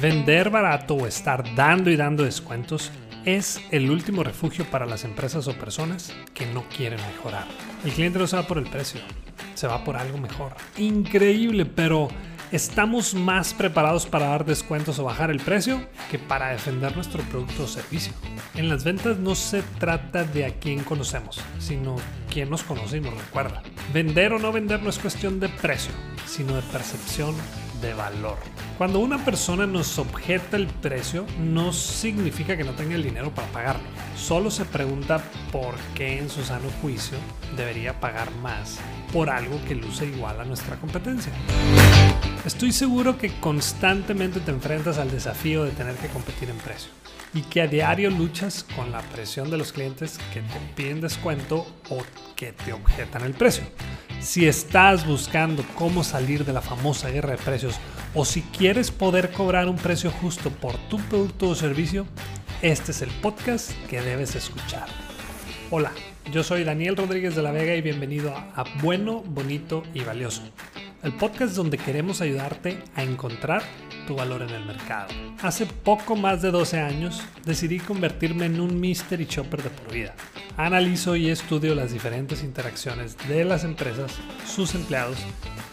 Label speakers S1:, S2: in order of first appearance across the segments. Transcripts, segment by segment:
S1: Vender barato o estar dando y dando descuentos es el último refugio para las empresas o personas que no quieren mejorar. El cliente no se va por el precio, se va por algo mejor. Increíble, pero estamos más preparados para dar descuentos o bajar el precio que para defender nuestro producto o servicio. En las ventas no se trata de a quién conocemos, sino quién nos conoce y nos recuerda. Vender o no vender no es cuestión de precio, sino de percepción de valor. Cuando una persona nos objeta el precio, no significa que no tenga el dinero para pagarlo. Solo se pregunta por qué en su sano juicio debería pagar más por algo que luce igual a nuestra competencia. Estoy seguro que constantemente te enfrentas al desafío de tener que competir en precio y que a diario luchas con la presión de los clientes que te piden descuento o que te objetan el precio. Si estás buscando cómo salir de la famosa guerra de precios o si quieres poder cobrar un precio justo por tu producto o servicio, este es el podcast que debes escuchar. Hola, yo soy Daniel Rodríguez de la Vega y bienvenido a Bueno, Bonito y Valioso, el podcast donde queremos ayudarte a encontrar tu valor en el mercado. Hace poco más de 12 años decidí convertirme en un mystery shopper de por vida. Analizo y estudio las diferentes interacciones de las empresas, sus empleados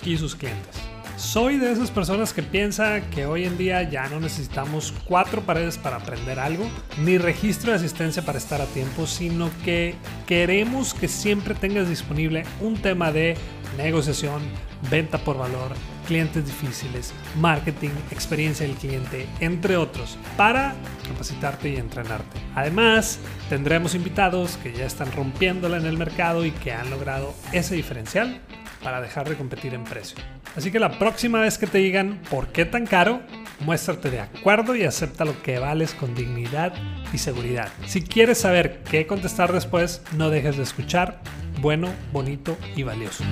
S1: y sus clientes. Soy de esas personas que piensa que hoy en día ya no necesitamos cuatro paredes para aprender algo, ni registro de asistencia para estar a tiempo, sino que queremos que siempre tengas disponible un tema de negociación, venta por valor, clientes difíciles, marketing, experiencia del cliente, entre otros, para capacitarte y entrenarte. Además, tendremos invitados que ya están rompiéndola en el mercado y que han logrado ese diferencial para dejar de competir en precio. Así que la próxima vez que te digan por qué tan caro, muéstrate de acuerdo y acepta lo que vales con dignidad y seguridad. Si quieres saber qué contestar después, no dejes de escuchar bueno, bonito y valioso.